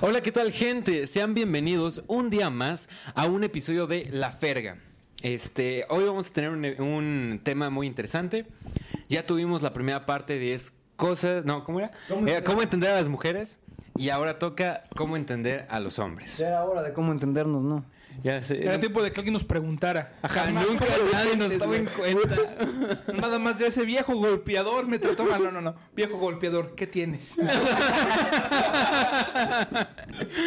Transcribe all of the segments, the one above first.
Hola, ¿qué tal, gente? Sean bienvenidos un día más a un episodio de La Ferga. Este, hoy vamos a tener un, un tema muy interesante. Ya tuvimos la primera parte de 10 cosas, no, ¿cómo era? Era cómo entender a las mujeres y ahora toca cómo entender a los hombres. Ya era hora de cómo entendernos, ¿no? Ya sé. Era tiempo de que alguien nos preguntara. Ajá, Jamás nunca nadie nos toma en cuenta. Nada más de ese viejo golpeador me trató mal. No, no, no. Viejo golpeador, ¿qué tienes?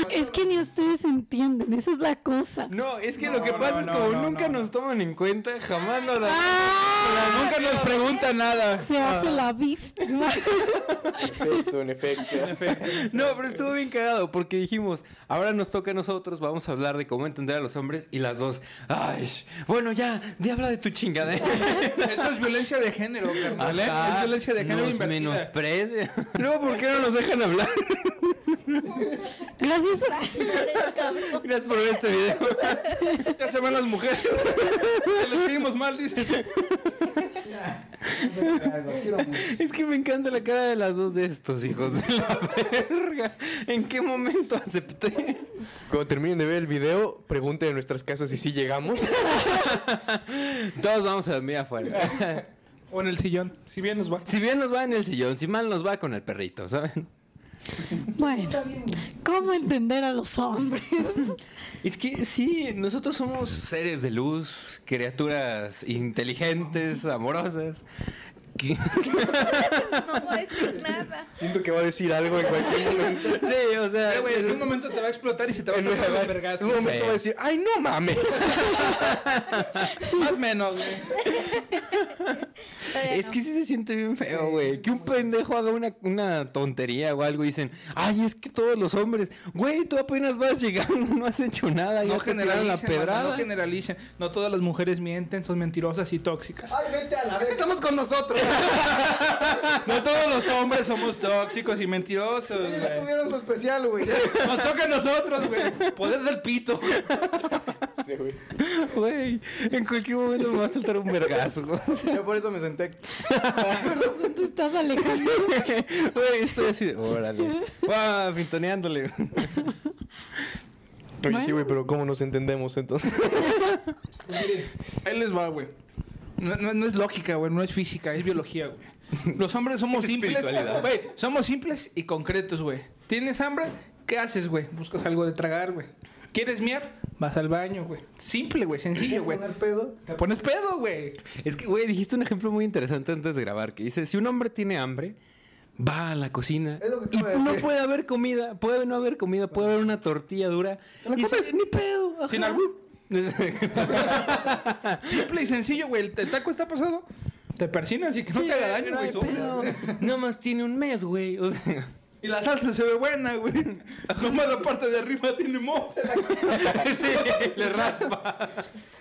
Es que ni ustedes entienden, esa es la cosa. No, es que No, lo que pasa no, es no, como no, nunca no, nos toman en cuenta, jamás nos la... ¡Ah! Nunca nos pregunta nada. Se hace la víctima. Efecto, en efecto. No, pero estuvo bien cagado porque dijimos, ahora nos toca a nosotros, vamos a hablar de cómo entender a los hombres y las dos, ay, bueno, ya, de habla de tu chingadera. Esto es violencia de género, carnal, ¿eh? Es violencia de género nos menosprecia. No, ¿por qué no nos dejan hablar? Gracias por. Gracias por ver este video. Ya se van las mujeres. Se les escribimos mal, dicen. Es que me encanta la cara de las dos de estos hijos de la verga. ¿En qué momento acepté? Cuando terminen de ver el video, pregunten en nuestras casas si sí llegamos. Todos vamos a dormir afuera. O en el sillón. Si bien nos va. Si bien nos va en el sillón, si mal nos va con el perrito, ¿saben? Bueno, ¿cómo entender a los hombres? Es que sí, nosotros somos seres de luz, criaturas inteligentes, amorosas. No voy a decir nada. Siento que va a decir algo en cualquier momento. Sí, o sea, güey, en un momento te va a explotar y se te va a En sacar un los vergazos. momento Sí. va a decir, ¡ay, no mames! Más o menos, güey. Es no. que sí se siente bien feo, güey. Que un pendejo haga una, una tontería o algo y dicen, ay, es que todos los hombres, güey, tú apenas vas llegando, no has hecho nada, No la generalicen, mano, pedrada. no generalicen. No todas las mujeres mienten, son mentirosas y tóxicas. ¡Ay, vete a la vez! ¡Estamos con nosotros! No todos los hombres somos tóxicos y mentirosos, Ya güey. tuvieron su especial, güey. Nos toca a nosotros, güey. Poder del pito, güey. Sí, güey. Güey, en cualquier momento me va a soltar un vergazo. güey. Yo por eso me senté. Te estás alejando. Güey, estoy así de, órale. Pintoneándole. Oye, sí, güey, pero ¿cómo nos entendemos entonces? Ahí les va, güey. No, no- no es lógica, güey, no es física, es biología, güey. Los hombres somos Es simples. Güey, somos simples y concretos, güey. ¿Tienes hambre? ¿Qué haces, güey? Buscas algo de tragar, güey. ¿Quieres miar? Vas al baño, güey. Simple, güey, sencillo, güey. pedo? Te pones pedo, güey. Es que, güey, dijiste un ejemplo muy interesante antes de grabar, que dice, si un hombre tiene hambre, va a la cocina Es lo que y no puede haber comida, puede no haber comida, puede haber una tortilla dura. la y comes. ni pedo. ajá. Sin albur. Simple y sencillo, güey. El, el taco está pasado. Te persinas y que no te haga daño, güey. hay sobres, pedo. güey. Nada más tiene un mes, güey. O sea, Y la salsa se ve buena, güey. Nomás la parte de arriba tiene moho. sí, le raspa.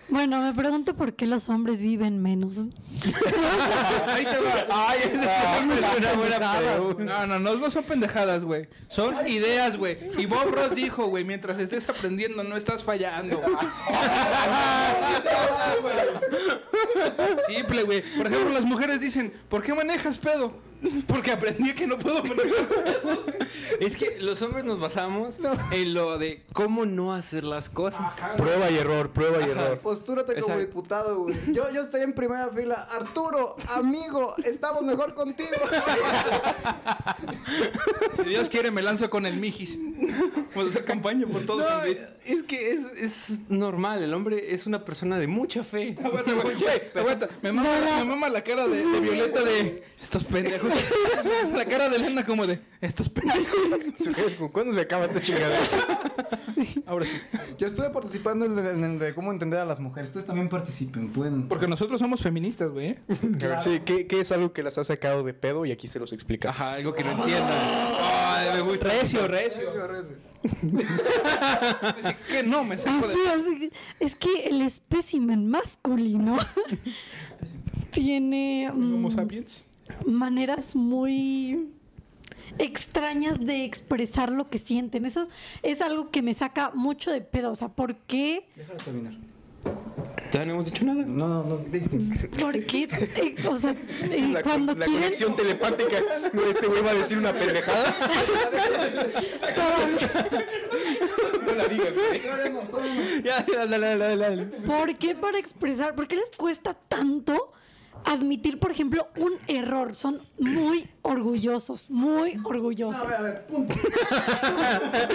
Bueno, me pregunto por qué los hombres viven menos. Ahí te va. Ay, esa es una buena pregunta. No, no, no, no son pendejadas, güey. Son ideas, güey. Y Bob Ross dijo, güey, mientras estés aprendiendo no estás fallando. Simple, güey. Por ejemplo, las mujeres dicen, ¿por qué manejas pedo? Porque aprendí que no puedo manejar pedo. Es que los hombres nos basamos en lo de cómo no hacer las cosas. Prueba y error, prueba y error. Postúrate como Exacto. diputado, güey. Yo, yo estaría en primera fila. Arturo, amigo, estamos mejor contigo. Si Dios quiere, me lanzo con el Mijis. Vamos a hacer campaña por todos No, Luis. es que es, es normal. El hombre es una persona de mucha fe. Aguanta. Me mama, la, me mama la cara de, de Violeta de estos pendejos. La cara de Elena como de estos pendejos. ¿Cuándo se acaba esta chingadera? Ahora sí. Yo estuve participando en el, en el de cómo entender a las mujeres. Ustedes también participen, pueden. Porque nosotros somos feministas, güey. ¿eh? Sí, ¿qué, qué es algo que las ha sacado de pedo? Y aquí se los explica. Ajá, algo que no entiendan. Ay, me gusta. Recio, recio. Así que no me saco Así, de... así. Es que el espécimen masculino tiene mm, Homo sapiens. maneras muy extrañas de expresar lo que sienten. Eso es, algo que me saca mucho de pedo. O sea, ¿por qué? Déjalo terminar. Todavía no hemos dicho nada. No, no, no. ¿Por qué? Eh, o sea, eh, La, cuando la quieren... conexión telepática. No, este güey va a decir una pendejada. No la digas, güey. Ya, dale, dale, dale. ¿Por qué para expresar? ¿Por qué les cuesta tanto admitir, por ejemplo, un error? Son muy orgullosos, muy orgullosos. A ver, a ver, punto.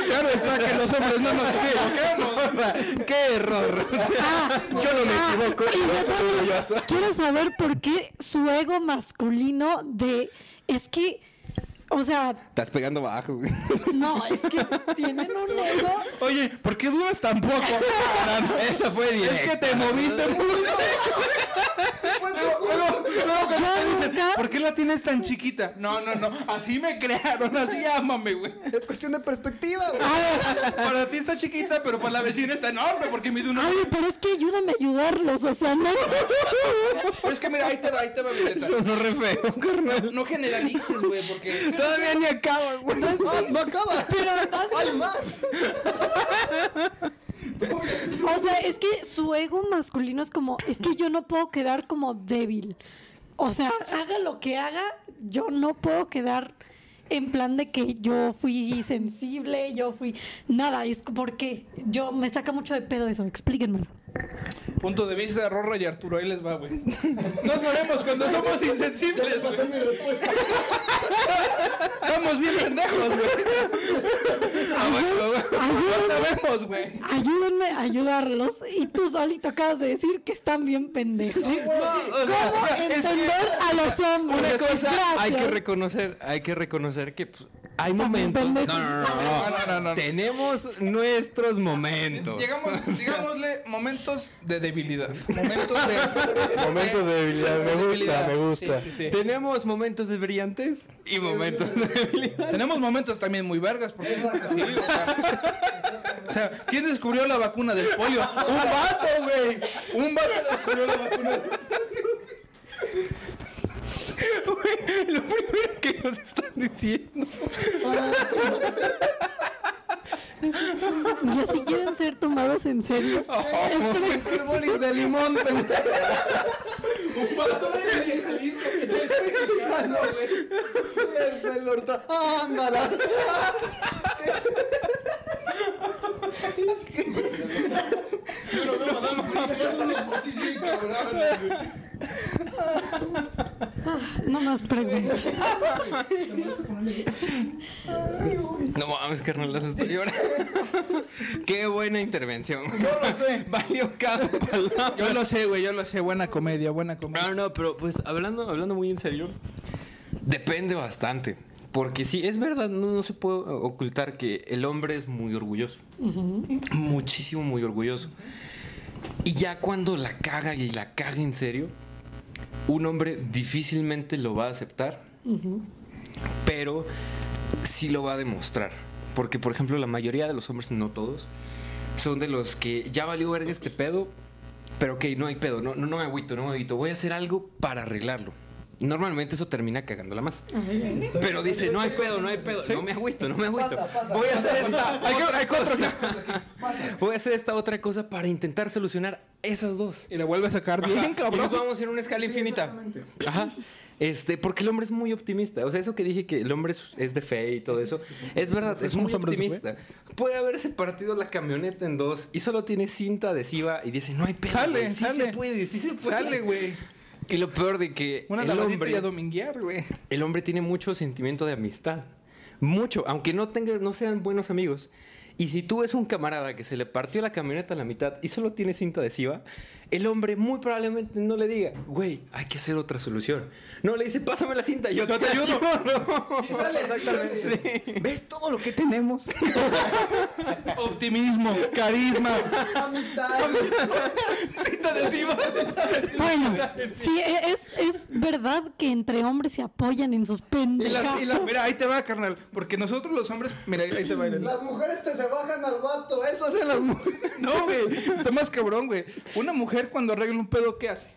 Claro está que los hombres no nos equivocamos. ¡Qué error! Ah, Yo no me ah, equivoco. y yo soy. Quiero saber por qué su ego masculino de... Es que... O sea, Estás pegando bajo, güey. no, es que tienen un ego... Oye, ¿por qué duras tan poco? Esa fue es directa. que te moviste mucho. Luego, luego cuando Yo te dicen, nunca- ¿por qué la tienes tan chiquita? No, no, no. Así me crearon, así ámame, güey. Es cuestión de perspectiva, güey. Para ti está chiquita, pero para la vecina está enorme porque mide una. Ay, pero es que ayúdame a ayudarlos, o sea, no... Pero es que mira, ahí te va, ahí te va, Violeta. Sonó re feo, carnal. No generalices, güey, porque. Todavía ni acaba, güey. No, no acaba. Pero Hay más. O sea, es que su ego masculino es como, es que yo no puedo quedar como débil. O sea, haga lo que haga, yo no puedo quedar en plan de que yo fui sensible, yo fui nada, es porque yo me saca mucho de pedo eso, explíquenmelo. Punto de vista de Rorra y Arturo, ahí les va, güey. No sabemos cuando somos insensibles, güey. Estamos bien pendejos, güey. No Ayúdenme, sabemos, güey. ayúdenme a ayudarlos y tú solito acabas de decir que están bien pendejos. ¿Cómo entender a los hombres? Una cosa hay que reconocer, hay que reconocer que pues, hay momentos. No, no, no, no. Tenemos nuestros momentos. Llegamos, digámosle, momentos de debilidad. Momentos de. Momentos de debilidad. Me gusta, me gusta. Sí, sí, sí. Tenemos momentos de brillantes y momentos de debilidad. Tenemos momentos también muy vergas. Porque, sí, o, sea, o sea, ¿quién descubrió la vacuna del polio? Un vato, güey. Un vato descubrió la vacuna del Güey, Lo primero que nos están diciendo. Y así quieren ser tomados en serio. Hipérbolis de limón. Un vato de Jalisco que te estoy explicando, güey. El. Ándala. No más preguntas. No mames, carnal, las estoy llorando. Qué buena intervención. Yo lo sé. Valió cada palabra. Yo lo sé, güey, yo lo sé. Buena comedia, buena comedia. No, no, pero pues hablando, hablando muy en serio, depende bastante. Porque sí, es verdad, no, no se puede ocultar que el hombre es muy orgulloso. Muchísimo, muy orgulloso. Y ya cuando la caga y la caga en serio, un hombre difícilmente lo va a aceptar, pero sí lo va a demostrar. Porque, por ejemplo, la mayoría de los hombres, no todos, son de los que ya valió verga este pedo, pero ok, no hay pedo, no, no, no me agüito, no me agüito, voy a hacer algo para arreglarlo. Normalmente eso termina cagándola más. Pero dice, no hay pedo, no hay pedo, no me agüito, no me agüito. Pasa, pasa, voy a hacer esta Hay otra hay cosa. Voy a hacer esta otra cosa para intentar solucionar esas dos. Y le vuelve a sacar bien, Y nos vamos en una escala infinita. Ajá. Este, porque el hombre es muy optimista. O sea, eso que dije que el hombre es, es de fe y todo eso, es verdad, es muy optimista. Puede haberse partido la camioneta en dos y solo tiene cinta adhesiva y dice, no hay pedo. Sale, sí sale. se puede, sí se puede. Sale, güey. Y lo peor de que Una el hombre, y a dominguear, güey. el hombre tiene mucho sentimiento de amistad. Mucho, aunque no tengas, no sean buenos amigos. Y si tú ves un camarada que se le partió la camioneta a la mitad y solo tiene cinta adhesiva, el hombre muy probablemente no le diga, güey, hay que hacer otra solución. No, le dice, pásame la cinta, yo, te, ayudo. Exactamente. ¿Ves todo lo que tenemos? Optimismo, carisma. Amistad. Cinta adhesiva. Bueno, sí, es, es verdad que entre hombres se apoyan en sus Y pendejadas. mira, ahí te va, carnal. Porque nosotros los hombres. Mira, ahí te va. Las mujeres te se bajan al vato. Eso hacen las mujeres. No, güey. Está más cabrón, güey. Una mujer cuando arregla un pedo, ¿qué hace?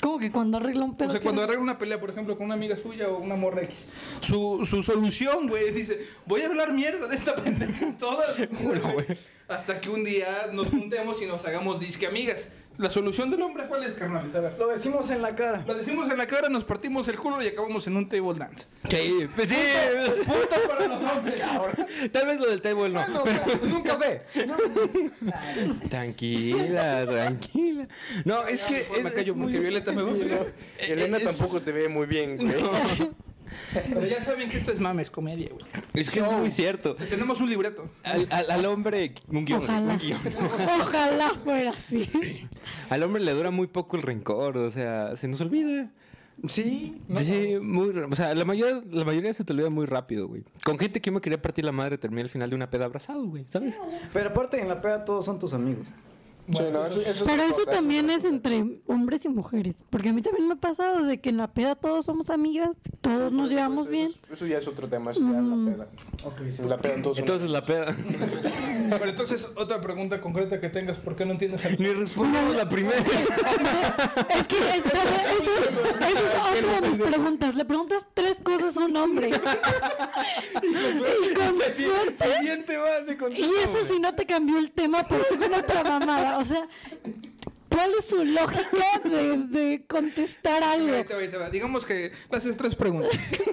Como que cuando arregla un pedo. O sea, ¿qué cuando arregla una pelea, por ejemplo, con una amiga suya o una morra X. Su, su solución, güey, dice: Voy a hablar mierda de esta pendeja toda. hasta que un día nos juntemos y nos hagamos disque amigas. La solución del hombre, ¿cuál es, carnal? Lo decimos en la cara. Lo decimos en la cara, nos partimos el culo y acabamos en un table dance. Sí, pues sí. Punto para los hombres. Tal vez lo del table no. No, es un café. Tranquila, tranquila. No, es que me es, callo es muy- Violeta me va a pegar. Elena tampoco te ve muy bien, güey. Pero ya saben que esto es mames, comedia, güey. es que es muy cierto. Tenemos un libreto. Al, al- al hombre, un guion, Ojalá. un guion. Ojalá fuera así. Al hombre le dura muy poco el rencor, o sea, se nos olvida. Sí. Sí, muy, o sea, la mayoría, la mayoría se te olvida muy rápido, güey. Con gente que yo me quería partir la madre, terminé al final de una peda abrazado, güey, ¿sabes? Pero aparte en la peda todos son tus amigos. Sí, no, eso- eso es Pero eso cosa, también es entre hombres y mujeres. Porque a mí también me ha pasado de que en la peda todos somos amigas, todos nos llevamos Eso- bien. Eso, eso ya es otro tema, eso ya es la peda. En la peda todos son- Entonces la peda. Pero entonces, otra pregunta concreta que tengas, ¿por qué no entiendes Ni respondemos la primera. Es que es- esa es otra de mis preguntas. Le preguntas tres cosas a un hombre. y con suerte. Y eso si no te cambió el tema por alguna otra mamada. O sea, ¿cuál es su lógica de, de contestar algo? Ahí te va, ahí te va. Digamos que haces tres preguntas.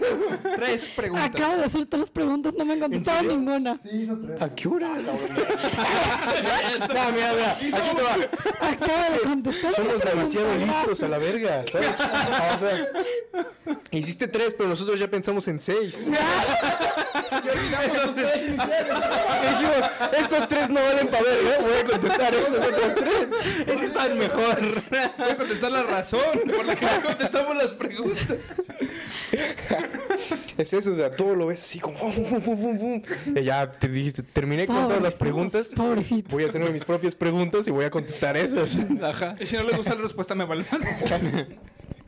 tres preguntas. Acabo de hacer tres preguntas, no me han contestado ninguna. Sí, hizo tres. ¿A qué hora? No, mira, mira, aquí te va. Acabo de contestar. Somos demasiado listos a la verga, ¿sabes? O sea, hiciste tres, pero nosotros ya pensamos en seis. Dijimos, estos tres no valen para verga, voy a contestar estos otros tres. Es que mejor. Voy a contestar la razón por la que no contestamos las preguntas. Es eso, o sea, todo lo ves así como fum, fum, fum, fum, fum. Y ya te dijiste, terminé con todas las preguntas. Pobrecitos. Voy a hacerme mis propias preguntas y voy a contestar esas. Ajá. Y si no le gusta la respuesta, me vale.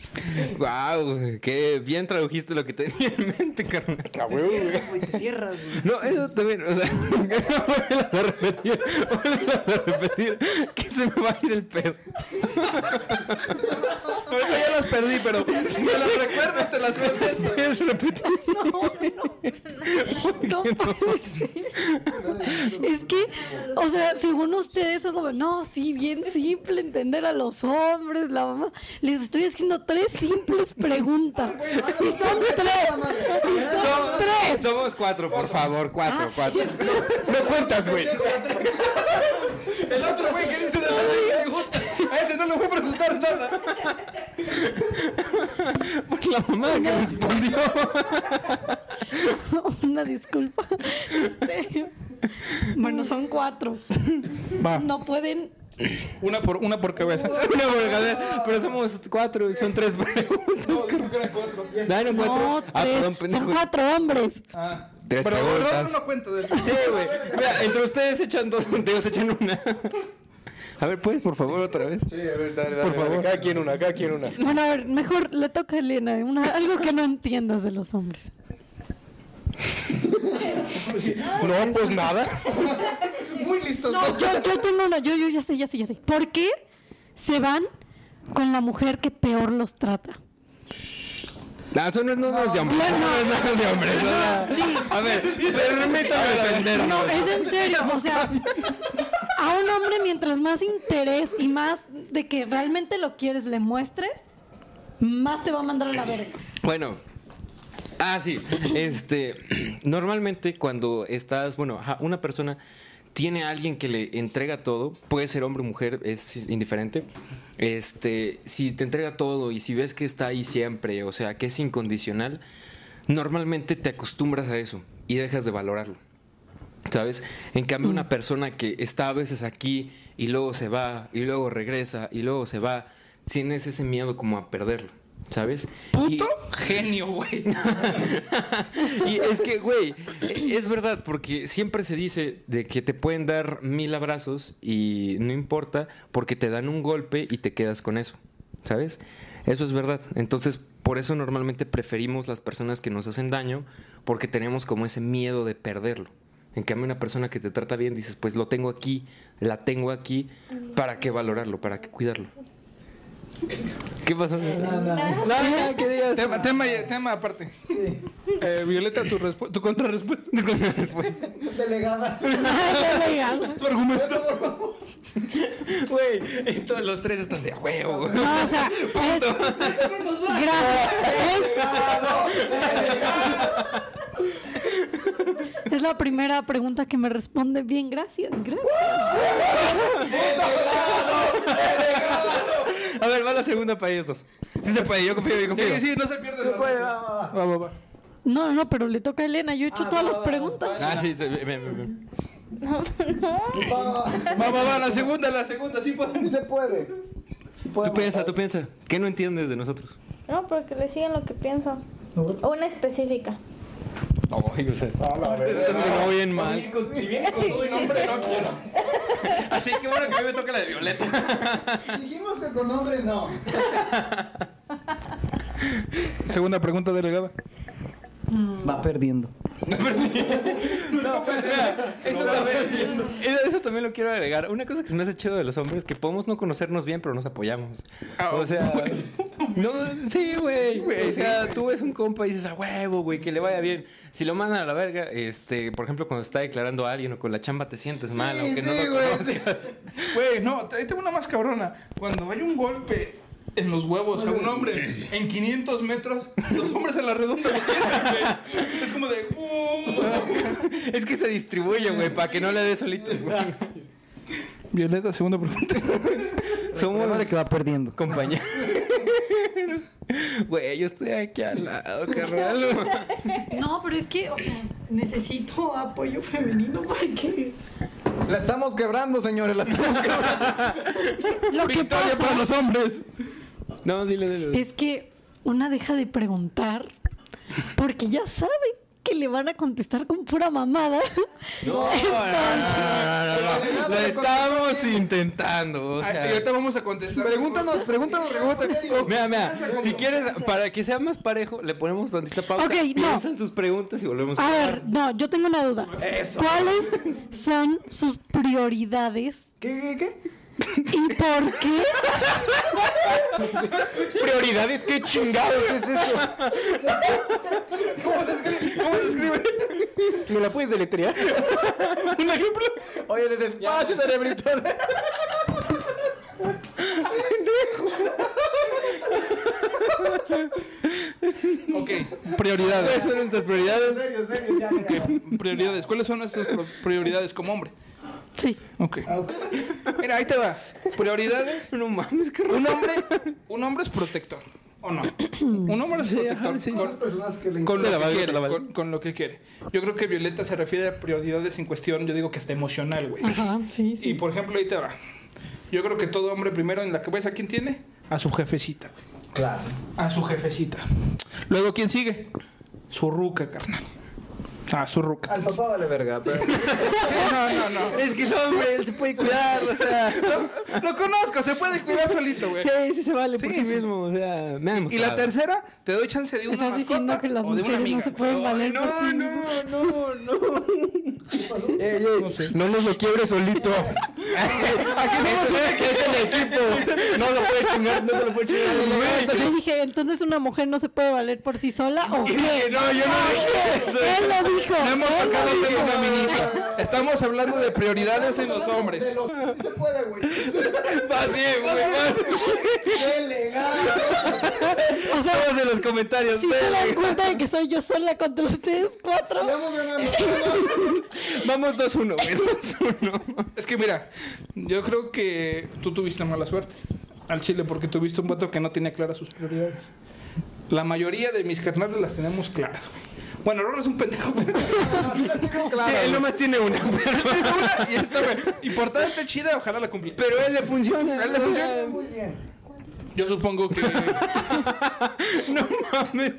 Wow, qué bien tradujiste lo que tenía en mente, carnal. Huevo, güey. Te cierras, güey. No, eso también, o sea, vuelvas a repetir, vuelvas a repetir, que se me va a ir el pedo. Ahorita ya las perdí, pero si me las recuerdas, te las contesto. Puedes repetir. No puede ser. Es que, o sea, según ustedes son como, no, sí, bien simple entender a los hombres, la mamá. Les estoy haciendo tres simples preguntas. Y son tres. Y son tres. Somos cuatro, por favor, cuatro, cuatro. No cuentas, güey. El otro güey que dice de la pregunta. A ese no le voy a preguntar nada. Por la mamá que respondió. Una disculpa. Bueno, son cuatro. Va. No pueden. Una por, una por cabeza. Una borgada, pero somos cuatro y son tres preguntas. No, que eran cuatro. No, eran cuatro. No, Ah, tres. perdón, pendejo. Son cuatro hombres. Ah. Tres Pero no, no, no cuento de eso. Sí, güey. Mira, entre ustedes echan dos, ellos echan una. A ver, ¿puedes, por favor, otra vez? Sí, a ver, dale, dale. Por dale. favor. Cada quien una, cada quien una. Bueno, a ver, mejor le toca a Elena. una- algo que no entiendas de los hombres. No, pues nada. Muy listos No, yo, yo tengo una, yo, yo ya sé, ya sé, ya sé. ¿Por qué se van con la mujer que peor los trata? No, eso no es nada de hombres. Eso no es nada de hombres. Sí. A ver, permítame defenderlo. No, es en serio, o sea, a un hombre mientras más interés y más de que realmente lo quieres le muestres, más te va a mandar a la verga. Bueno. Ah, sí. Este, normalmente cuando estás, bueno, una persona tiene a alguien que le entrega todo, puede ser hombre o mujer, es indiferente. Este, si te entrega todo y si ves que está ahí siempre, o sea, que es incondicional, normalmente te acostumbras a eso y dejas de valorarlo. ¿Sabes? En cambio, una persona que está a veces aquí y luego se va, y luego regresa, y luego se va, tienes ese miedo como a perderlo, ¿sabes? Y- Puto genio, güey. y es que, güey, es verdad, porque siempre se dice de que te pueden dar mil abrazos y no importa, porque te dan un golpe y te quedas con eso, ¿sabes? Eso es verdad. Entonces, por eso normalmente preferimos las personas que nos hacen daño, porque tenemos como ese miedo de perderlo. En cambio, una persona que te trata bien, dices, pues lo tengo aquí, la tengo aquí, ¿para qué valorarlo? ¿Para qué cuidarlo? ¿Qué pasó? Nada, nada. No, no, ¿qué digas? Tema, tema, tema aparte. Eh, Violeta, tu, respu- tu contrarrespuesta. Delegada. Delegado. Su argumento. Güey, todos los tres están de huevo. No, o sea, es. Gracias. Es, es la primera pregunta que me responde bien. Gracias, gracias. A ver, va la segunda para ellos dos. Sí se puede, yo confío, yo confío. Sí, sí, no se pierde. Se puede, va, va, va. Va, va, va. No, no, pero le toca a Elena. Yo he hecho todas las preguntas. Ah, sí, sí, ven, ven, ven. Va, Va, va, va, la segunda, la segunda, sí Sí podemos. se puede. Sí puede Tú piensa, tú piensa. ¿Qué no entiendes de nosotros? No, porque le siguen lo que pienso. Una específica. Ay, o sea. A la. Eso sonó bien mal. Si viene con todo y nombre, no quiero. Así que bueno que a mí me toca la de Violeta. Dijimos que con nombre no. Segunda pregunta delegada. Va perdiendo. No, mira, eso, también, eso- también lo quiero agregar. Una cosa que se me hace chido de los hombres es que podemos no conocernos bien, pero nos apoyamos. Ah, O sea, no, sí, güey. O sea, tú ves un compa y dices, a huevo, güey, que le vaya bien. Si lo mandan a la verga, este, por ejemplo, cuando está declarando a alguien o con la chamba te sientes mal, aunque no lo. Güey, no, ahí tengo una más cabrona. Cuando hay un golpe en los huevos a un hombre en 500 metros, los hombres en la redonda lo sienten, güey. Es como de. "Uh". Es que se distribuye, güey, para que no le dé solito. güey. Violeta, segunda pregunta. Somos Madre que va perdiendo. compañeros. Güey, yo estoy aquí al lado, carnal. No, pero es que o sea, necesito apoyo femenino para que. La estamos quebrando, señores. La estamos quebrando. Lo que Victoria para pasa los hombres. No, dile, dile. es que una deja de preguntar porque ya sabe que le van a contestar con pura mamada. No, no, no, no, no, no. Lo estamos intentando, o sea. ahorita vamos a contestar. Pregúntanos, pregúntanos. Mira, mira, si quieres, para que sea más parejo, le ponemos tantita pausa. Ok, no. Piensa en sus preguntas y volvemos a A hablar. ver, no, yo tengo una duda. ¿Cuáles son sus prioridades ¿Qué, qué, qué? Y por qué? Prioridades, ¿qué chingados es eso? ¿Cómo se escribe? ¿Me la puedes deletrear? ¿Un ejemplo? Oye, de despacio, cerebrito. Ok, prioridades. ¿Cuáles son nuestras prioridades? serio, serio, ya, ya. Ok, prioridades. ¿Cuáles son nuestras prioridades como hombre? Sí. Ok. Mira, ahí te va. Prioridades. No mames, qué Un hombre, un hombre es protector. ¿O no? Un hombre es protector. sí, con, Son personas que le con lo la que quiere, con, con lo que quiere. Yo creo que Violeta se refiere a prioridades en cuestión, yo digo que hasta emocional, güey. Ajá, sí, Y sí. por ejemplo, ahí te va. Yo creo que todo hombre primero en la cabeza, ¿quién tiene? A su jefecita, güey. Claro. A su jefecita. Luego, ¿quién sigue? Su ruca, carnal. Ah, su ruca. Al papá vale verga, pero. No, no, no. Es que es hombre, él se puede cuidar, o sea. Lo conozco, se puede cuidar solito, güey. Sí, sí se vale por Sí, sí, sí. mismo, o sea, me han Y la tercera, te doy chance de una Estás diciendo que las mujeres no se pueden valer por sí mismas. no, no. Ey, ey, No sé. no nos lo quiebres solito. Aquí somos que es el equipo. No lo puedes chingar, no te lo puedes chingar. Yo dije, entonces una mujer no se puede valer por sí sola o qué? No, yo no dije eso. Él lo dijo. No hemos tocado tema dijo. feminista. Estamos hablando de prioridades en los hombres. De los- Sí se puede, güey. Más bien, güey, más. ¡Qué legal! O sea, Todos en los comentarios. si se dan cuenta de que soy yo sola contra ustedes cuatro. Vamos ganando. Vamos 2-1, güey, 2-1. Es que mira, yo creo que tú tuviste mala suerte al Chile porque tuviste un voto que no tenía claras sus prioridades. La mayoría de mis carnales las tenemos claras, güey. Bueno, Rorro es un pendejo. Sí, él nomás tiene una. Una y esta, güey. Importante, chida, ojalá la cumpla. Pero él le funciona. A él le funciona. Muy bien. Yo supongo que. No mames.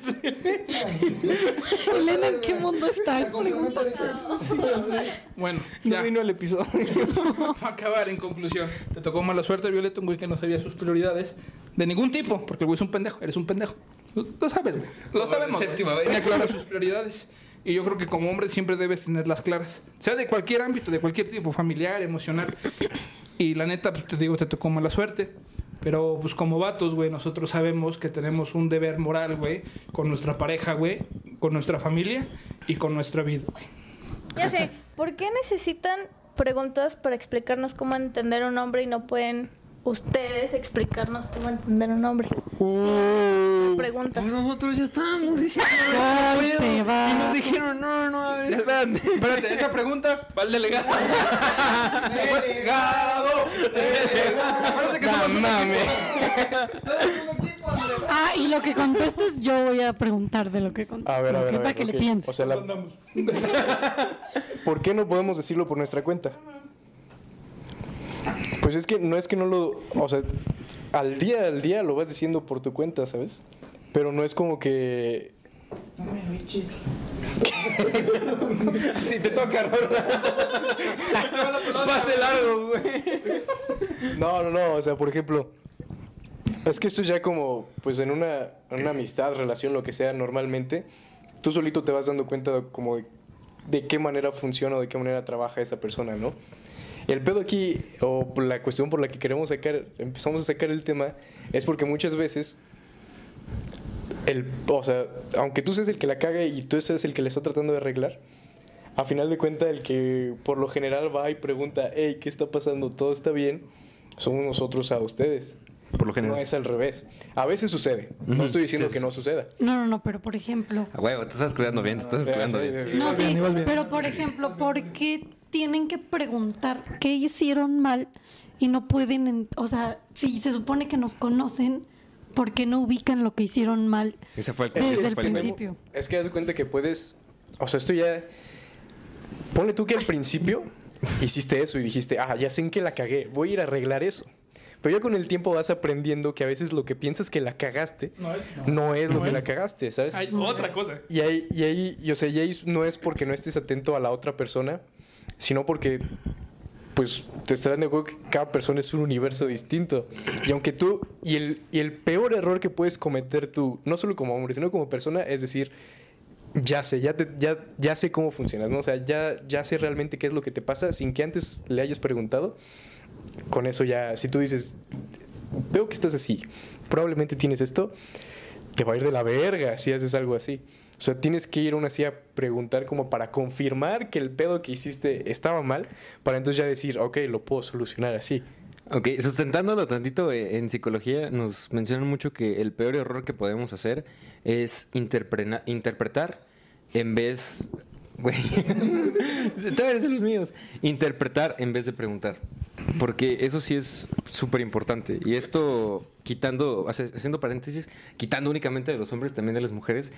Elena, ¿en qué mundo estás? Dice. Bueno, No ya. vino el episodio. Vamos a acabar en conclusión. Te tocó mala suerte, Violeta, un güey que no sabía sus prioridades de ningún tipo, porque el güey es un pendejo, eres un pendejo. Lo, sabes, güey. Lo sabemos. Séptima vez. Tiene claras sus prioridades. Y yo creo que como hombre siempre debes tenerlas claras. Sea de cualquier ámbito, de cualquier tipo, familiar, emocional. Y la neta, pues te digo, te tocó mala suerte. Pero pues como vatos, güey, nosotros sabemos que tenemos un deber moral, güey, con nuestra pareja, güey, con nuestra familia y con nuestra vida, güey. Ya sé, ¿por qué necesitan preguntas para explicarnos cómo entender un hombre y no pueden ustedes explicarnos cómo entender un hombre? Preguntas. Pues nosotros ya estábamos diciendo Ay, este se va. Y nos dijeron, no, no, a ver, espérate. Espérate, esa pregunta va al delegado. delegado. delegado. Acuérdate que somos un mames. Ah, y lo que contestes, yo voy a preguntar de lo que contestes. A ver, a ver, ¿ok? a ver, Para que le pienses. O sea, la-. ¿por qué no podemos decirlo por nuestra cuenta? Pues es que no es que no lo, o sea, al día al día lo vas diciendo por tu cuenta, ¿sabes? Pero no es como que Si te toca, Rola. Pase largo, güey. No, no, no, o sea, por ejemplo, es que esto es ya como, pues en una, en una amistad, relación, lo que sea, normalmente, tú solito te vas dando cuenta como de, de qué manera funciona o de qué manera trabaja esa persona, ¿no? El pedo aquí, o la cuestión por la que queremos sacar, empezamos a sacar el tema, es porque muchas veces, el, o sea, aunque tú seas el que la caga y tú seas el que le está tratando de arreglar, a final de cuentas, el que por lo general va y pregunta, hey, ¿qué está pasando? ¿Todo está bien? Somos nosotros a ustedes. Por lo No es al revés. A veces sucede. No estoy diciendo Sí, sí, que no suceda. No, no, no, pero por ejemplo. A huevo, te estás cuidando bien, te estás cuidando bien. No, sí, pero por ejemplo, ¿por qué tienen que preguntar qué hicieron mal y no pueden, en- o sea, si se supone que nos conocen, ¿por qué no ubican lo que hicieron mal? Ese fue el, Desde ese el fue el- principio. Es que haz de cuenta que puedes. O sea, esto ya. Ponle tú que al principio hiciste eso y dijiste, ah, ya sé en que la cagué, voy a ir a arreglar eso. Pero ya con el tiempo vas aprendiendo que a veces lo que piensas que la cagaste No es. no es lo No que es. la cagaste, ¿sabes? Hay otra cosa. Y ahí, y ahí, y, o sea, y ahí no es porque no estés atento a la otra persona, sino porque, pues, te estarán de acuerdo que cada persona es un universo distinto. Y aunque tú, y el, y el peor error que puedes cometer tú, no solo como hombre, sino como persona, es decir, ya sé, ya, te- ya, ya sé cómo funcionas, ¿no? O sea, ya, ya sé realmente qué es lo que te pasa sin que antes le hayas preguntado. Con eso ya, si tú dices, veo que estás así, probablemente tienes esto, te va a ir de la verga si haces algo así. O sea, tienes que ir aún así a preguntar como para confirmar que el pedo que hiciste estaba mal, para entonces ya decir, ok, lo puedo solucionar así. Ok, sustentándolo tantito, eh, en psicología nos mencionan mucho que el peor error que podemos hacer es interpretar en vez... Güey, eres los míos. Interpretar en vez de preguntar. Porque eso sí es súper importante. Y esto, quitando, haciendo paréntesis, quitando únicamente de los hombres, también de las mujeres,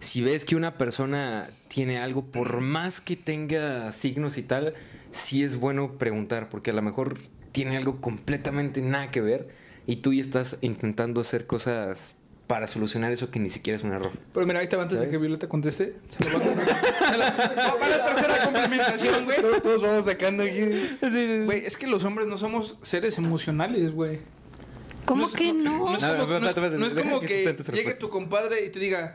si ves que una persona tiene algo, por más que tenga signos y tal, sí es bueno preguntar, porque a lo mejor tiene algo completamente nada que ver y tú ya estás intentando hacer cosas para solucionar eso que ni siquiera es un error. Pero mira, ahí va antes de que Violeta conteste. Se lo va a se la- va para la tercera complementación, güey. Todos vamos sacando aquí. Güey, es que los hombres no somos seres emocionales, güey. ¿Cómo que no? No es como, no, no es- espérate, espérate, no es deja como que llegue tu compadre y te diga,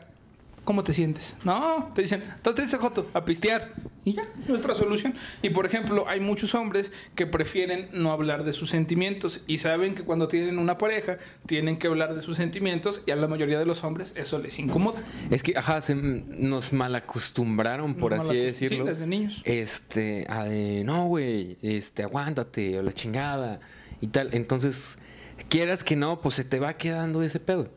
¿cómo te sientes? No, te dicen, ¿dónde dice Joto? A pistear. Y ya, nuestra solución. Y por ejemplo, hay muchos hombres que prefieren no hablar de sus sentimientos y saben que cuando tienen una pareja tienen que hablar de sus sentimientos y a la mayoría de los hombres eso les incomoda. Es que, ajá, se, nos malacostumbraron, por Nos así decirlo. Sí, desde niños. Este, a de, no, güey, este, aguántate, o la chingada, y tal. Entonces, quieras que no, pues se te va quedando ese pedo.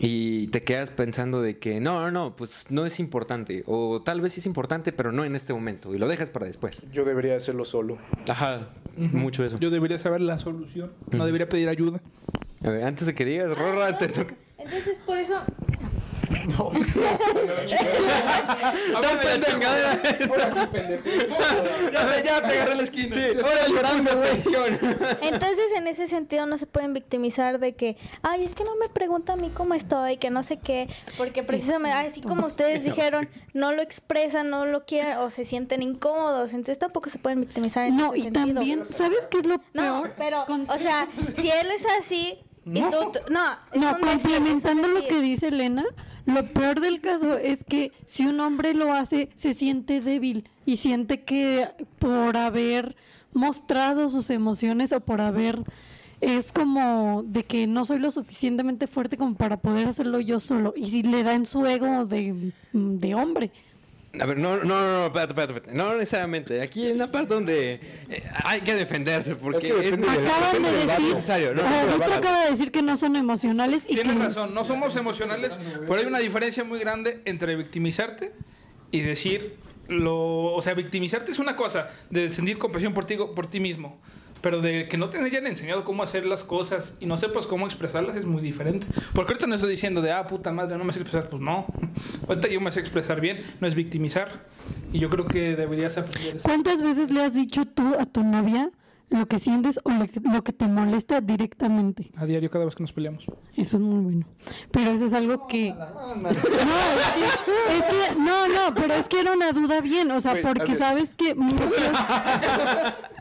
Y te quedas pensando de que, no, no, no, pues no es importante. O tal vez sí es importante, pero no en este momento. Y lo dejas para después. Yo debería hacerlo solo. Ajá, mucho eso. Yo debería saber la solución, no debería pedir ayuda. A ver, antes de que digas, Rorra, te toca. Entonces, por eso. Dame la chingadera. ya, ya te agarré la esquina. Ahora llorando, güey. Entonces, en ese sentido, no se pueden victimizar de que, ay, es que no me pregunta a mí cómo estoy, que no sé qué, porque precisamente, así como ustedes dijeron, no lo expresan, no lo quieren o se sienten incómodos, entonces tampoco se pueden victimizar en No, ese y sentido. también, ¿sabes qué es lo No, peor? pero, Con- o sea, si él es así, no, complementando lo que dice Elena, lo peor del caso es que si un hombre lo hace, se siente débil y siente que por haber mostrado sus emociones o por haber es como de que no soy lo suficientemente fuerte como para poder hacerlo yo solo. Y si le da en su ego de, de hombre. A ver, no, no, no, no, espérate, espérate, espérate. No necesariamente. Aquí en la parte donde eh, hay que defenderse porque Es que es, necesario. Acaban de decir, necesario, no, no, Ruth no, acaba de decir que no son emocionales y que Tienes nos- razón, no somos emocionales, pero hay una diferencia muy grande entre victimizarte y decir lo, o sea, victimizarte es una cosa, de sentir compasión por ti, por ti mismo, pero de que no te hayan enseñado cómo hacer las cosas y no sepas cómo expresarlas es muy diferente. Porque ahorita no estoy diciendo de, ah, puta madre, no me sé expresar, pues no. Ahorita yo me sé expresar bien, no es victimizar. Y yo creo que deberías aprender eso. ¿Cuántas veces le has dicho tú a tu novia lo que sientes o lo que, lo que te molesta directamente? A diario cada vez que nos peleamos. Eso es muy bueno. Pero eso es algo que... No, es que, es que- no, no, pero es que era una duda bien, o sea, porque sabes que muchos,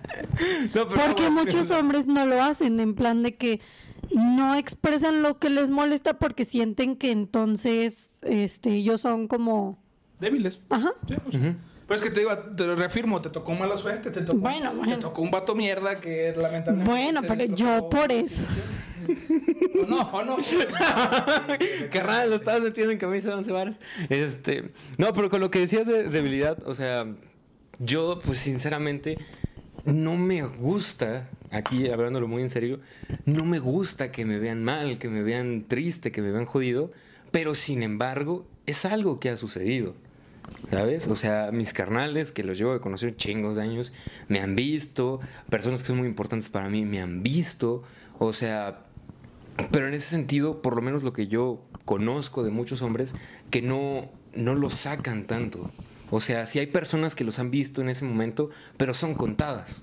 No, pero porque no, muchos hombres no lo hacen en plan de que no expresan lo que les molesta porque sienten que entonces este ellos son como Débiles. ajá Sí, sea, Pero es que te digo, te reafirmo, te tocó mala suerte, te tocó, Bueno, te bueno. tocó un vato mierda que lamentablemente... bueno pero yo por eso no, o no. Carnal, lo estabas metiendo en camisa de once varas. Este, no, pero con lo que decías de debilidad, o sea, yo, pues sinceramente, no me gusta, aquí hablándolo muy en serio, no me gusta que me vean mal, que me vean triste, que me vean jodido, pero sin embargo, es algo que ha sucedido. ¿Sabes? O sea, mis carnales, que los llevo de conocer chingos de años, me han visto, personas que son muy importantes para mí me han visto, o sea, pero en ese sentido, por lo menos lo que yo conozco de muchos hombres, que no, no lo sacan tanto. O sea, sí hay personas que los han visto en ese momento, pero son contadas.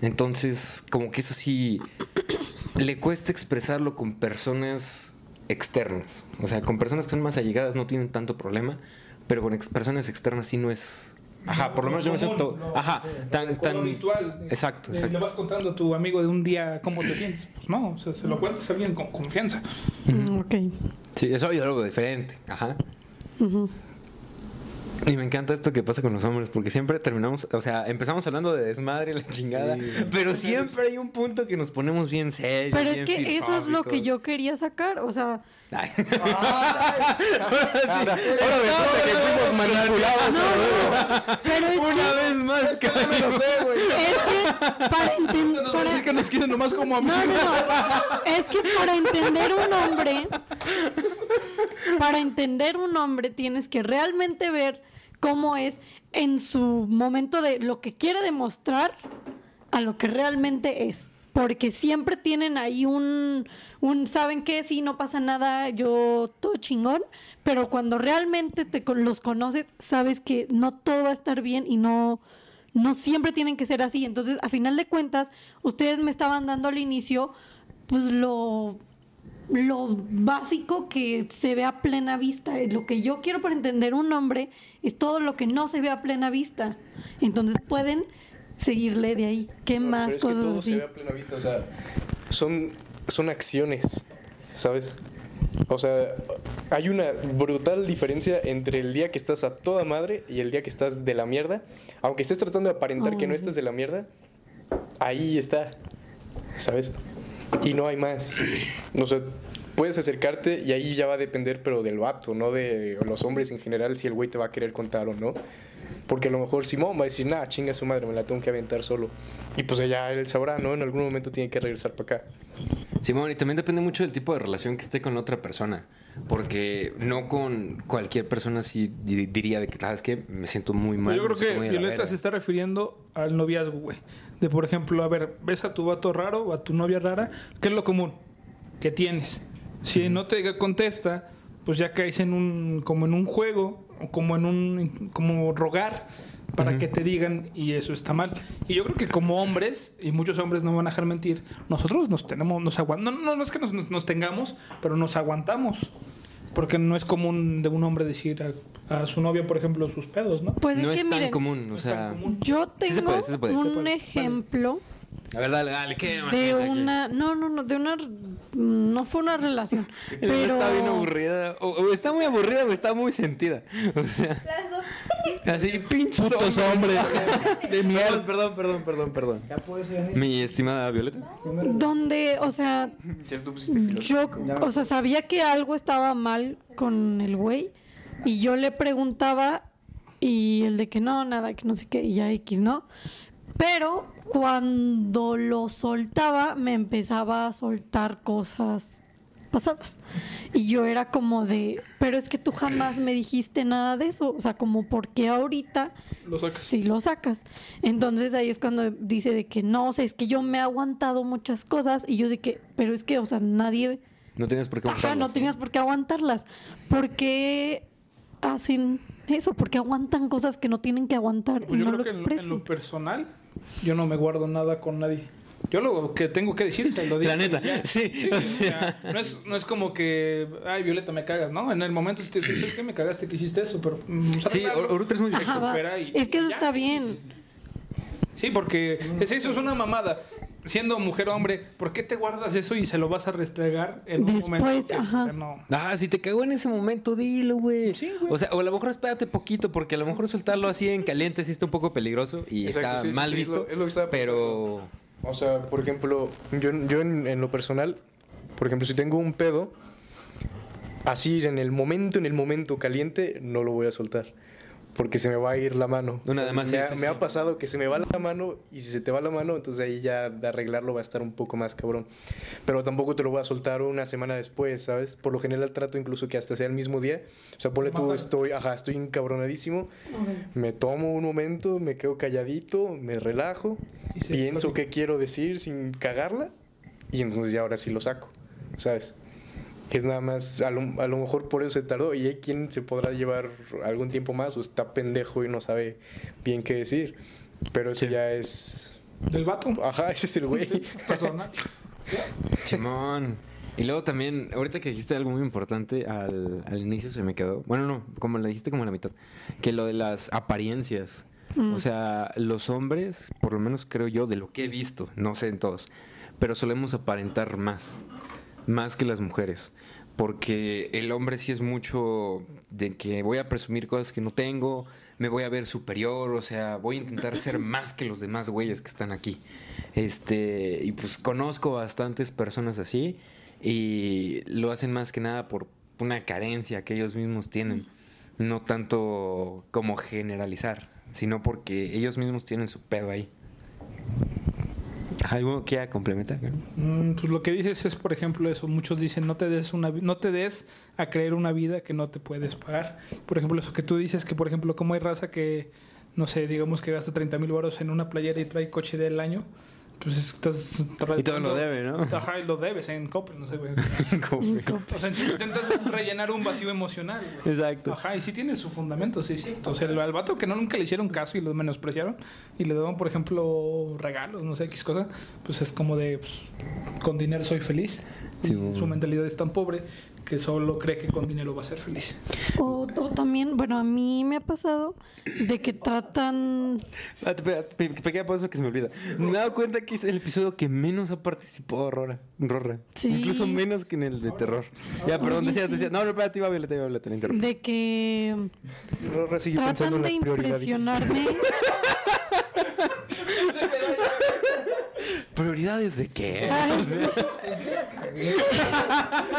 Entonces, como que eso sí, le cuesta expresarlo con personas externas. O sea, con personas que son más allegadas no tienen tanto problema, pero con ex- personas externas sí no es... Ajá, por lo menos yo me siento... Ajá, tan... Con lo tan virtual. Exacto, Eh, Le exacto. vas contando a tu amigo de un día cómo te sientes. Pues no, o sea, se lo cuentas a alguien con confianza. Mm, ok Sí, eso es algo diferente. Ajá. Ujú. Y me encanta esto que pasa con los hombres, porque siempre terminamos, o sea, empezamos hablando de desmadre la chingada, pero siempre hay un punto que nos ponemos bien serios. pero es que eso es lo que yo quería sacar o sea Ay. Ahora resulta que fuimos manipulados. pero es Una que vez más, Ya me lo sé, güey. es que para entender Nos va a decir que nos quieren nomás como amigos. No, no, no. Es que para entender un hombre, para entender un hombre tienes que realmente ver cómo es en su momento de lo que quiere demostrar a lo que realmente es. Porque siempre tienen ahí un, ¿saben qué? Sí, no pasa nada, yo todo chingón. Pero cuando realmente te, los conoces, sabes que no todo va a estar bien y no, no siempre tienen que ser así. Entonces, a final de cuentas, ustedes me estaban dando al inicio, pues lo, lo básico que se ve a plena vista. Lo que yo quiero para entender un hombre es todo lo que no se ve a plena vista. Entonces pueden seguirle de ahí. ¿Qué Pero más es que cosas todo así? se ve a plena vista, o sea, son, son acciones, ¿sabes? O sea, hay una brutal diferencia entre el día que estás a toda madre y el día que estás de la mierda. Aunque estés tratando de aparentar que no estás de la mierda, ahí está, ¿sabes? Y no hay más. O sea, puedes acercarte y ahí ya va a depender, pero del vato, no de los hombres en general, si el güey te va a querer contar o no. Porque a lo mejor Simón va a decir, nah, chinga su madre, me la tengo que aventar solo. Y pues ya él sabrá, ¿no? En algún momento tiene que regresar para acá. Simón, y también depende mucho del tipo de relación que esté con la otra persona. Porque no con cualquier persona sí di- diría de que, ¿sabes qué? Me siento muy mal. Yo creo que Violeta verga". se está refiriendo al noviazgo, güey. De, por ejemplo, a ver, ves a tu vato raro o a tu novia rara, ¿qué es lo común? que tienes? Si no te contesta, pues ya caes en un, como en un juego, como en un, como rogar para que te digan y eso está mal. Y yo creo que como hombres, y muchos hombres no me van a dejar mentir, nosotros nos tenemos, nos aguantamos, no, no, no es que nos, nos- nos tengamos, pero nos aguantamos. Porque no es común de un hombre decir a, a su novia, por ejemplo, sus pedos, ¿no? Pues no es es, que tan miren, común, o No es tan sea... común. yo Sí tengo se puede, sí se puede, sí se un puede. ejemplo A ver, dale, dale, ¿qué? de una, no, no, no, de una, no fue una relación, Pero... Está bien aburrida. O, o está muy aburrida o está muy sentida. O sea, Las dos. Así, pinches Putos hombres. De mierda. Perdón, perdón, perdón, perdón. Ya Mi estimada Violeta. Donde, o sea, yo, o sea, sabía que algo estaba mal con el güey y yo le preguntaba y el de que no, nada, que no sé qué, y ya X, ¿no? Pero cuando lo soltaba, me empezaba a soltar cosas pasadas. Y yo era como de, pero es que tú jamás me dijiste nada de eso. O sea, como, ¿por qué ahorita Lo sacas. sí lo sacas? Entonces ahí es cuando dice de que no, o sea, es que yo me he aguantado muchas cosas. Y yo de que, pero es que, o sea, nadie... No tienes por qué Ajá, no aguantarlas. tenías por qué aguantarlas. ¿Por qué hacen eso? ¿Por qué aguantan cosas que no tienen que aguantar Pues y yo no creo lo que en lo, expresan? en lo personal, yo no me guardo nada con nadie. Yo lo que tengo que decir se lo digo. La neta, sí, Sí, o sea. no, es, no es como que, ay, Violeta, me cagas, ¿no? En el momento si te dices que me cagaste que hiciste eso, pero... mm, Sí, ahorita es muy Ajá, y- Es que eso ya. está bien. Sí, porque es, eso es una mamada. Siendo mujer o hombre, ¿por qué te guardas eso y se lo vas a restregar en un Después, momento ajá. que no? Ah, si te cagó en ese momento, dilo, güey. Sí, güey. O sea, o a lo mejor espérate poquito, porque a lo mejor soltarlo así en caliente sí está un poco peligroso y Exacto, está sí, mal sí, es visto. lo- es lo que estaba pero. O sea, por ejemplo, yo, yo en, en lo personal, por ejemplo, si tengo un pedo, así en el momento, en el momento caliente, no lo voy a soltar. Porque se me va a ir la mano. No, nada más, me, sí, ha, sí, me sí. ha pasado que se me va la mano y si se te va la mano, entonces ahí ya de arreglarlo va a estar un poco más cabrón. Pero tampoco te lo voy a soltar una semana después, ¿sabes? Por lo general trato incluso que hasta sea el mismo día. O sea, ponle tú, estoy, ajá, estoy encabronadísimo. Me tomo un momento, me quedo calladito, me relajo, se pienso qué quiero decir sin cagarla y entonces ya ahora sí lo saco, ¿sabes? Es nada más, a lo, a lo mejor por eso se tardó y hay quien se podrá llevar algún tiempo más o está pendejo y no sabe bien qué decir, pero eso Sí. ya es... Del vato. Ajá, ese es el güey. Personal. Simón. Y luego también, ahorita que dijiste algo muy importante al, al inicio se me quedó. Bueno, no, como le dijiste como a la mitad. Que lo de las apariencias. O sea, los hombres, por lo menos creo yo, de lo que he visto, no sé en todos, pero solemos aparentar más. Más que las mujeres. Porque el hombre sí es mucho de que voy a presumir cosas que no tengo, me voy a ver superior, o sea, voy a intentar ser más que los demás güeyes que están aquí. Este, y pues conozco bastantes personas así y lo hacen más que nada por una carencia que ellos mismos tienen. No tanto como generalizar, sino porque ellos mismos tienen su pedo ahí. ¿Algo que complementar? Mm, pues lo que dices es, por ejemplo, eso. Muchos dicen, no te des una, no te des a creer una vida que no te puedes pagar. Por ejemplo, eso que tú dices, que por ejemplo, como hay raza que, no sé, digamos que gasta 30 mil baros en una playera y trae coche del año, pues estás... Y todo lo debe, ¿no? Ajá, y lo debes en Coppel, no sé, güey. O sea, intentas rellenar un vacío emocional, güey. Exacto. Ajá, y sí tiene su fundamento, sí, sí. O sea, el, al vato que no nunca le hicieron caso y lo menospreciaron y le daban, por ejemplo, regalos, no sé, X cosa, pues es como de, pues, con dinero soy feliz. Sí, y bueno. su mentalidad es tan pobre que solo cree que con dinero va a ser feliz. O, o también, bueno, a mí me ha pasado de que tratan... Pe- pequeña pausa que se me olvida. Me he dado cuenta que es el episodio que menos ha participado Rora. Rorra. Sí. Incluso menos que en el de terror. Ya, perdón, Oye, decías, decías. No, no, espérate, iba Violeta, iba Violeta, la interrumpo. De que Rorra sigue pensando tratan en de las prioridades. impresionarme. ¿Prioridades de qué? Ay,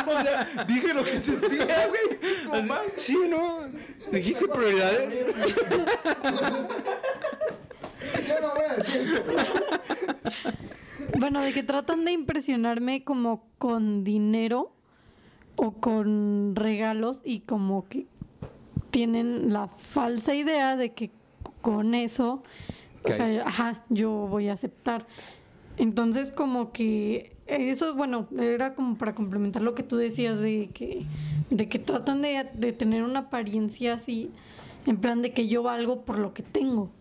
O sea, dije lo que sentía, güey. Sí, ¿no? ¿Dijiste prioridades? Yo no voy a decir. Bueno, de que tratan de impresionarme como con dinero o con regalos y como que tienen la falsa idea de que con eso, o sea, ajá, yo voy a aceptar. Entonces, como que eso, bueno, era como para complementar lo que tú decías de que, de que tratan de, de tener una apariencia así, en plan de que yo valgo por lo que tengo.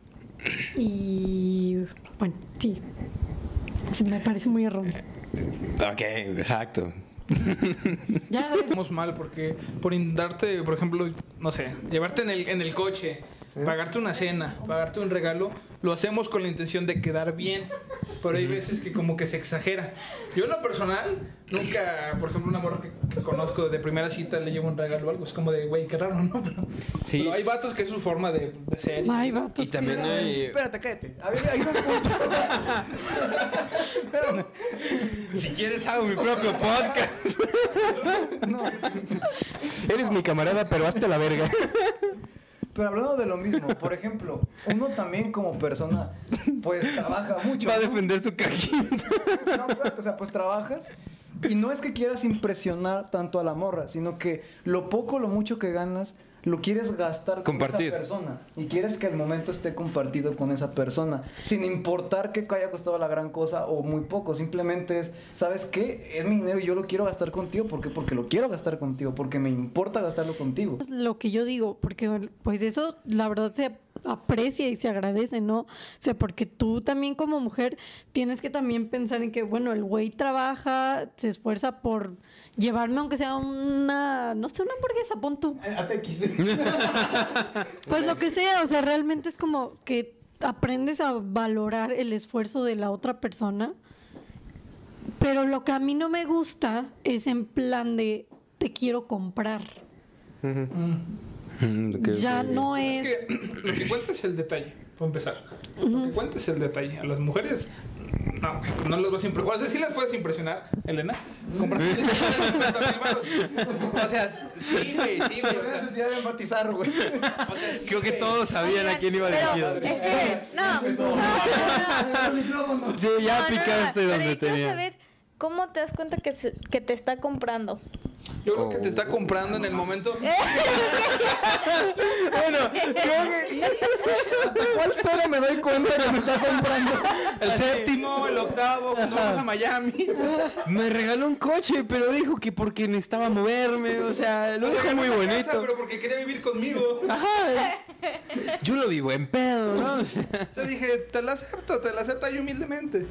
Y bueno, sí, Sí, me parece muy erróneo. Ok, exacto. Ya, Estamos mal porque por in- darte, por ejemplo, no sé, llevarte en el, en el coche, pagarte una cena, pagarte un regalo, lo hacemos con la intención de quedar bien. pero hay veces que como que se exagera. Yo en lo personal, nunca, por ejemplo, una morra que, que conozco de primera cita le llevo un regalo o algo. Es como de, güey, qué raro, ¿no? Pero, Sí. pero hay vatos que es su forma de, de ser. Ay, vatos. Y también hay... Espérate, cállate. A ver, hay un punto. Si quieres hago mi propio podcast. No. Eres mi camarada, pero hazte la verga. Pero hablando de lo mismo, por ejemplo, uno también como persona, pues trabaja mucho. Va a defender su cajita. No, o sea, pues trabajas y no es que quieras impresionar tanto a la morra, sino que lo poco lo mucho que ganas lo quieres gastar con esa persona y quieres que el momento esté compartido con esa persona, sin importar que haya costado la gran cosa o muy poco, simplemente es, ¿sabes qué? Es mi dinero y yo lo quiero gastar contigo, ¿por qué? Porque lo quiero gastar contigo, porque me importa gastarlo contigo. Es lo que yo digo, porque pues eso la verdad se aprecia y se agradece, ¿no? O sea, porque tú también como mujer tienes que también pensar en que, bueno, el güey trabaja, se esfuerza por llevarme aunque sea una, no sé, una hamburguesa, pon tú. ATX. Pues lo que sea, o sea, realmente es como que aprendes a valorar el esfuerzo de la otra persona. Pero lo que a mí no me gusta es en plan de te quiero comprar. Ya no Es es... que lo que cuenta es el detalle, para empezar. Lo que cuenta es el detalle. A las mujeres, no, no las vas a impresionar. O sea, sí las puedes impresionar, Elena. Comprarte 50 mil baros. O sea, sí, güey, sí, güey. No hay necesidad de enfatizar, güey. o sea, sí, Creo que todos sabían a quién iba dirigido. esperen, no, no, no, no. Sí, ya No, no, no, picaste pero donde tenía. saber cómo te das cuenta que, se- que te está comprando. Yo creo que te está comprando en el momento. Bueno, creo que... ¿Hasta cuál cero me doy cuenta que me está comprando? El séptimo, el octavo, cuando vamos a Miami. Me regaló un coche, pero dijo que porque necesitaba moverme, o sea, lo dijo muy Una casa, bonito. pero porque quería vivir conmigo. Yo lo vivo en pedo, ¿no? O sea, O sea, dije, te la acepto, te la acepto ahí humildemente.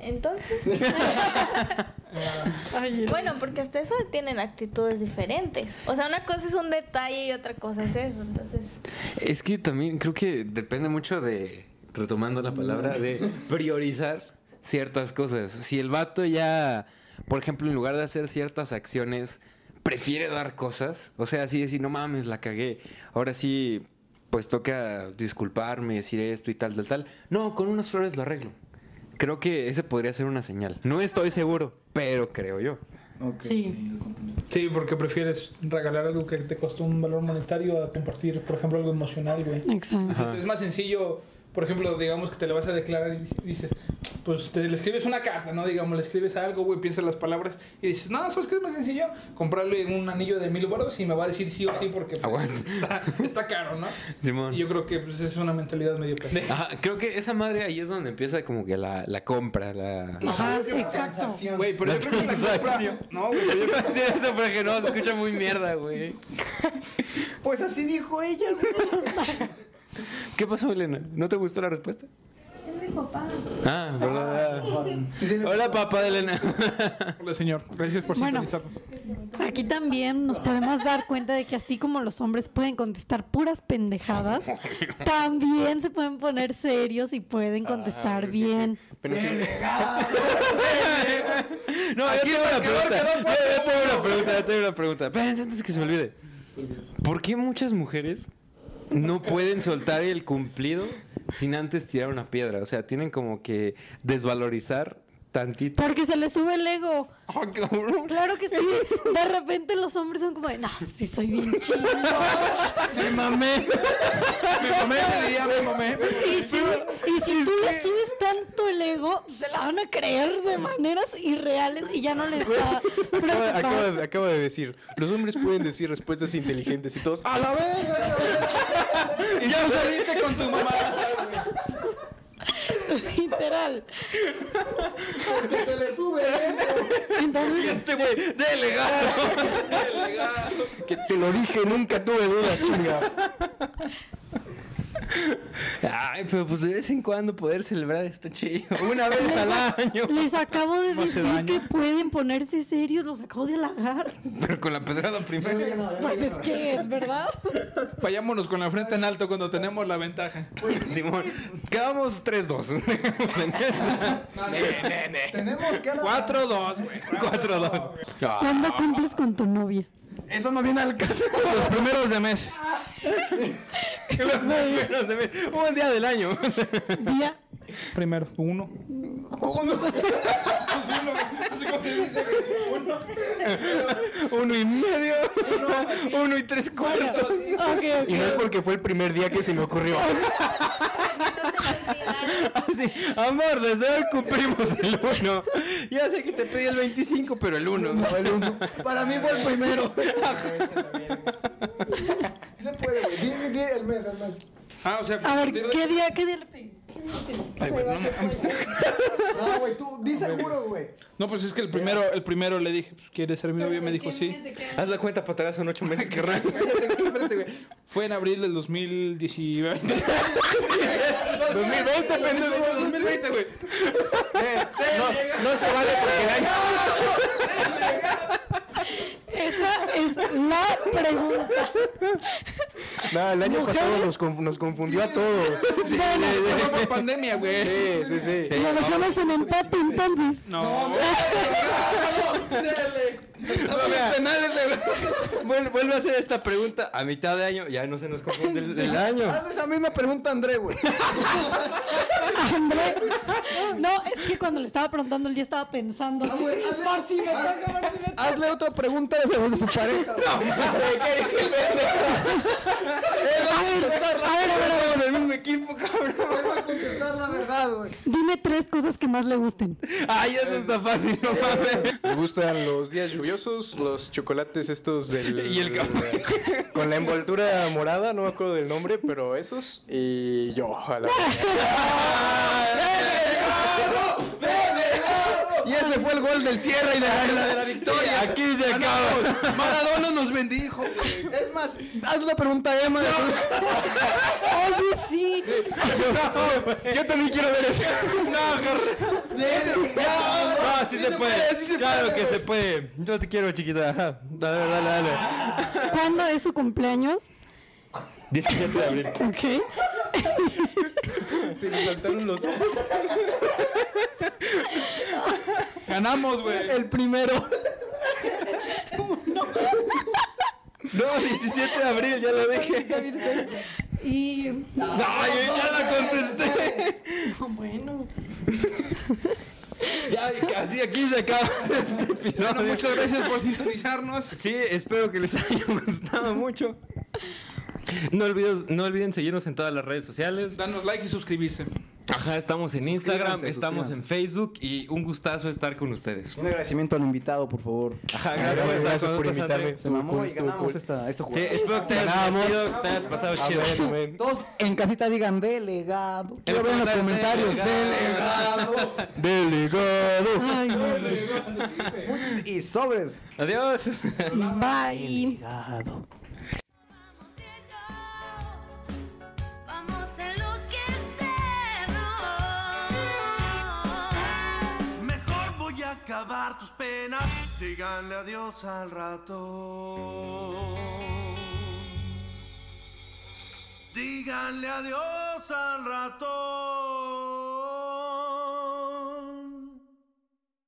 Entonces, bueno, porque hasta eso tienen actitudes diferentes. O sea, una cosa es un detalle y otra cosa es eso. Entonces, Es que también creo que depende mucho de, retomando la palabra, de priorizar ciertas cosas. Si el vato ya, por ejemplo, en lugar de hacer ciertas acciones, prefiere dar cosas, o sea, así decir, no mames, la cagué, ahora sí, pues toca disculparme, decir esto y tal, tal, tal. No, con unas flores lo arreglo. Creo que ese podría ser una señal. No estoy seguro, pero creo yo. Sí. Sí, porque prefieres regalar algo que te costó un valor monetario a compartir, por ejemplo, algo emocional, güey. Exacto. Es más sencillo, por ejemplo, digamos que te le vas a declarar y dices, pues te le escribes una carta, ¿no? Digamos, le escribes algo, güey, piensas las palabras y dices, no, ¿sabes qué es más sencillo? Comprarle un anillo de mil baros y me va a decir sí o sí porque pues, Aguanta. está, está caro, ¿no? Simón. Y yo creo que pues, es una mentalidad medio pendeja. Ajá, creo que esa madre ahí es donde empieza como que la, la compra, la... Ajá, yo- yo- exacto. Güey, pero yo La creo que la compra... No, güey, yo Yo a decir eso porque no, se escucha muy mierda, güey. Pues así dijo ella, güey. ¿Qué pasó, Elena? ¿No te gustó la respuesta? es mi papá. Ah, perdón. Sí, sí, Hola, papá de Elena. Hola, señor. Gracias por Bueno. sintonizarnos. Aquí también nos podemos dar cuenta de que así como los hombres pueden contestar puras pendejadas, también se pueden poner serios y pueden contestar bien. Pero sí. No, yo tengo una pregunta. Yo, tengo una pregunta, yo tengo una pregunta. Espérense antes de que se me olvide. ¿Por qué muchas mujeres no pueden soltar el cumplido sin antes tirar una piedra? O sea, tienen como que desvalorizar tantito. Porque se les sube el ego. Ah, cabrón. Claro que sí. De repente los hombres son como de, no, sí soy bien chido. Me mamé. Me mamé ese día, me mamé. Y si, y si tú les subes tanto el ego, se la van a creer de maneras irreales y ya no les va a de, acabo de decir, los hombres pueden decir respuestas inteligentes y todos, ¡a la verga! Y ya saliste con tu mamá. Literal. Se le sube, ¿eh? Entonces, Este güey, delegado. Que te lo dije, nunca tuve duda, chinga. Ay, pero pues de vez en cuando poder celebrar está chido. Una vez al año. Les acabo de decir daño. que pueden ponerse serios, los acabo de halagar. Pero con la pedrada primero. Pues es que es verdad. Vayámonos con la frente en alto cuando tenemos la ventaja. Simón, quedamos 3-2. Tenemos que... 4-2, güey. 4-2. ¿Cuándo cumples con tu novia? Eso no viene al caso. Los primeros de mes. Los primeros de mes. Un día del año. Día. Primero, uno. Uno y medio. Uno y tres cuartos. Y no es porque fue el primer día que se me ocurrió. Así, amor, desde hoy cumplimos el uno. Ya sé que te pedí el 25, pero el uno. Para mí fue el primero. Se puede, güey. Di, di el mes, el mes. Ah, o sea, A ver, partir de- ¿qué día, qué día le pedí? Ay, güey, no, mames. No, güey, tú di seguro, güey. No, pues es que el primero, el primero le dije, pues, ¿quieres ser mi novia? Me dijo, sí. Haz la cuenta para atrás, son ocho meses que güey. Fue en abril del 2019. 2020, pendejo. 2020, güey. No se vale porque el año. Pregunta. No, el año Mujeres. pasado nos, conf- nos confundió a todos. Fue por pandemia, güey. Sí, sí, sí. Lo dejamos en empate entonces. No. Vuelve, vuelve a hacer esta pregunta a mitad de año. Ya no se nos confunde el, el año. Hazle esa misma pregunta a André, güey. André. No, es que cuando le estaba preguntando, él ya estaba pensando. Ah, güey, hazle- Por si me toca, por si me toca. Hazle otra pregunta de de su pareja. güey. A ver, a ver, a ver, a ver. Somos del mismo equipo, cabrón. Él va a contestar la verdad, güey. Dime tres cosas que más le gusten. Ay, eso está fácil, no mames. Me gustan los días lluviosos, los chocolates estos del... Y el café. Con la envoltura morada, no me acuerdo del nombre, pero esos. Y yo, a la Y ese fue el gol del cierre y de la, de la victoria. Aquí se acaba. Maradona nos bendijo, güey. Es más, haz la pregunta a Emma. Oye, sí. Yo también quiero ver eso. No, sí, se, puede. claro que se puede. Yo te quiero, chiquita. Ajá. Dale, dale, dale. ¿Cuándo es su cumpleaños? 17 de abril. Ok. Se me saltaron los ojos. Ganamos, güey. El primero. No, 17 de abril, ya lo dije. Y. Ay, ya la contesté. Bueno. Ya, así aquí se acaba este Bueno, episodio. muchas gracias por sintonizarnos. Sí, espero que les haya gustado mucho. No olviden, no olviden seguirnos en todas las redes sociales. Danos like y suscribirse. Ajá, estamos en Instagram, Suscríbanse, estamos en. Facebook y un gustazo estar con ustedes. Un agradecimiento al invitado, por favor. Ajá, Gracias, gracias, gracias por invitarme. Se mamó y ganamos cool. esta, este Sí, espero que te hayas Ganamos. divertido, te hayas pasado chido. Todos en casita digan delegado. Quiero ver en los comentario, comentarios. delegado. Delegado. Delegado. Ay. Muchos- Y sobres. Adiós. Bye. Delegado. Acabar tus penas. Díganle adiós al rato. Díganle adiós al rato.